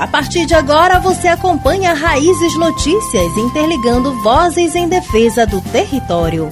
A partir de agora, você acompanha Raízes Notícias, interligando vozes em defesa do território.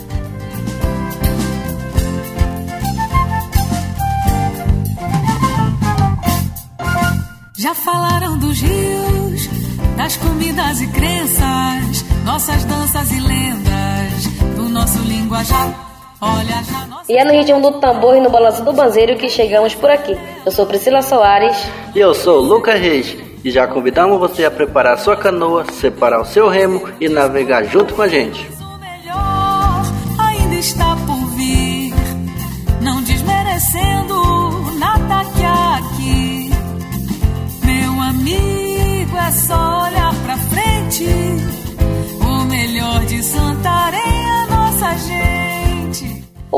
Já falaram dos rios, das comidas e crenças, nossas danças e lendas, do nosso linguajar. Olha já nossa... E é no ritmo do tambor e no balanço do banzeiro que chegamos por aqui. Eu sou Priscila Soares. E eu sou Lucas Reis. E já convidamos você a preparar sua canoa, separar o seu remo e navegar junto com a gente. O melhor ainda está por vir, não desmerecendo nada que há aqui. Meu amigo, é só olhar pra frente. O melhor de Santarém, a nossa gente.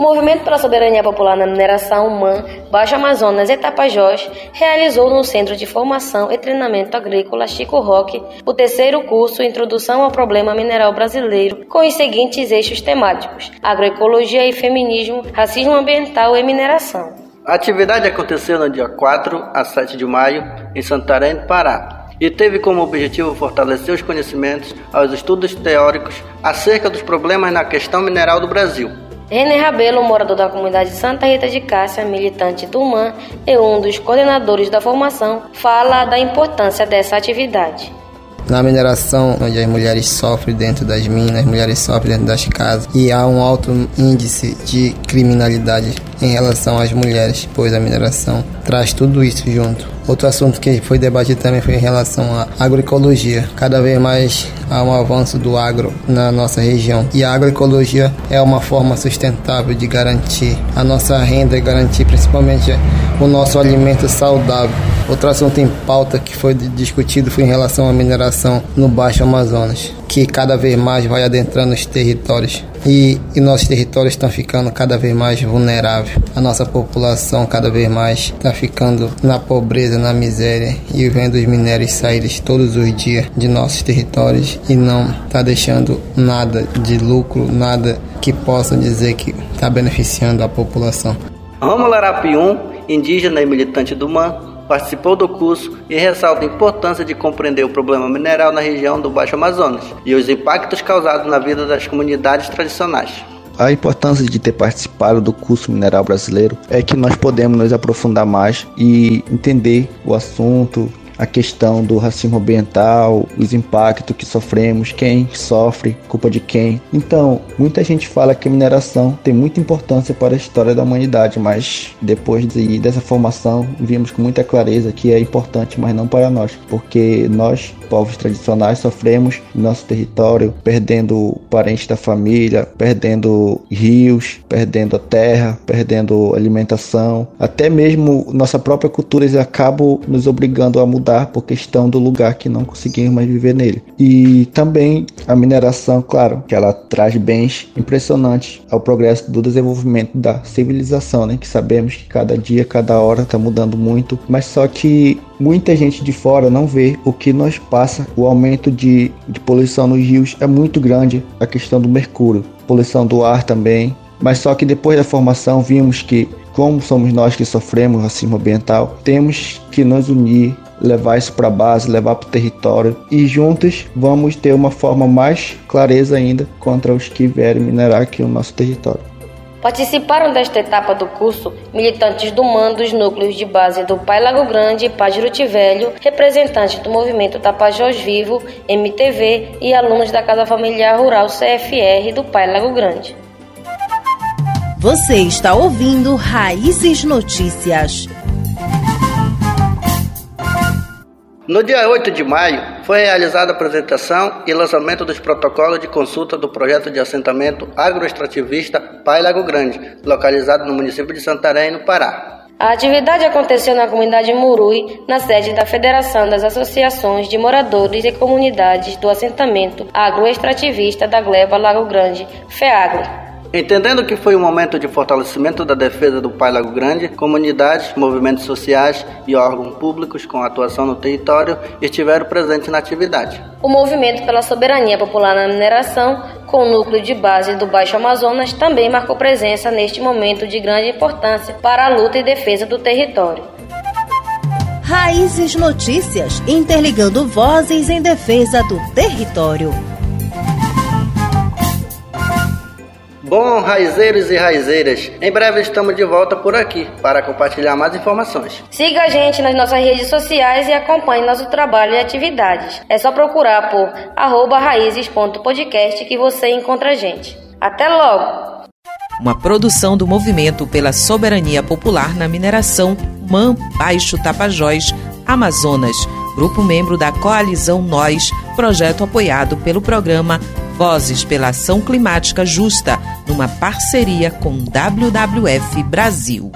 O Movimento pela Soberania Popular na Mineração MAN, Baixo Amazonas e Tapajós realizou no Centro de Formação e Treinamento Agrícola Chico Roque o terceiro curso Introdução ao Problema Mineral Brasileiro, com os seguintes eixos temáticos: agroecologia e feminismo, racismo ambiental e mineração. A atividade aconteceu no dia 4 a 7 de maio em Santarém, Pará, e teve como objetivo fortalecer os conhecimentos aos estudos teóricos acerca dos problemas na questão mineral do Brasil. René Rabelo, morador da comunidade Santa Rita de Cássia, militante do MAN e um dos coordenadores da formação, fala da importância dessa atividade. Na mineração, onde as mulheres sofrem dentro das minas, as mulheres sofrem dentro das casas e há um alto índice de criminalidade em relação às mulheres, pois a mineração traz tudo isso junto. Outro assunto que foi debatido também foi em relação à agroecologia. Cada vez mais há um avanço do agro na nossa região. E a agroecologia é uma forma sustentável de garantir a nossa renda e garantir principalmente o nosso alimento saudável. Outro assunto em pauta que foi discutido foi em relação à mineração no Baixo Amazonas, que cada vez mais vai adentrando os territórios. E, e nossos territórios estão ficando cada vez mais vulneráveis. A nossa população cada vez mais está ficando na pobreza, na miséria e vendo os minérios saírem todos os dias de nossos territórios e não está deixando nada de lucro, nada que possa dizer que está beneficiando a população. Rômulo Arapium, indígena e militante do MAN, participou do curso e ressalta a importância de compreender o problema mineral na região do Baixo Amazonas e os impactos causados na vida das comunidades tradicionais. A importância de ter participado do curso mineral brasileiro é que nós podemos nos aprofundar mais e entender o assunto, a questão do racismo ambiental, os impactos que sofremos, quem sofre, culpa de quem. Então, muita gente fala que a mineração tem muita importância para a história da humanidade, mas depois de, dessa formação vimos com muita clareza que é importante, mas não para nós, porque nós, povos tradicionais, sofremos no nosso território, perdendo parentes da família, perdendo rios, perdendo a terra, perdendo alimentação, até mesmo nossa própria cultura eles acabam nos obrigando a mudar por questão do lugar que não conseguimos mais viver nele. E também a mineração, claro, que ela traz bens impressionantes ao progresso do desenvolvimento da civilização, né? Que sabemos que cada dia, cada hora está mudando muito, mas só que muita gente de fora não vê o que nós passa. O aumento de, de poluição nos rios é muito grande, a questão do mercúrio, poluição do ar também. Mas só que depois da formação vimos que como somos nós que sofremos racismo ambiental, temos que nos unir levar isso para a base, levar para o território e juntos vamos ter uma forma mais clareza ainda contra os que vierem minerar aqui o nosso território. Participaram desta etapa do curso militantes do MAN dos núcleos de base do Pai Lago Grande e Pai Juruti Velho, representantes do movimento Tapajós Vivo, MTV e alunos da Casa Familiar Rural CFR do Pai Lago Grande. Você está ouvindo Raízes Notícias. No dia 8 de maio, foi realizada a apresentação e lançamento dos protocolos de consulta do projeto de assentamento agroextrativista Pai Lago Grande, localizado no município de Santarém, no Pará. A atividade aconteceu na comunidade Murui, na sede da Federação das Associações de Moradores e Comunidades do Assentamento Agroextrativista da Gleba Lago Grande, FEAGRO. Entendendo que foi um momento de fortalecimento da defesa do Pai Lago Grande, comunidades, movimentos sociais e órgãos públicos com atuação no território estiveram presentes na atividade. O movimento pela soberania popular na mineração, com o núcleo de base do Baixo Amazonas, também marcou presença neste momento de grande importância para a luta e defesa do território. Raízes Notícias, interligando vozes em defesa do território. Bom, raizeiros e raizeiras, em breve estamos de volta por aqui para compartilhar mais informações. Siga a gente nas nossas redes sociais e acompanhe nosso trabalho e atividades. É só procurar por raízes.podcast que você encontra a gente. Até logo! Uma produção do Movimento pela Soberania Popular na Mineração MAN Baixo Tapajós, Amazonas, grupo membro da Coalizão Nós, projeto apoiado pelo programa Vozes pela Ação Climática Justa, numa parceria com WWF Brasil.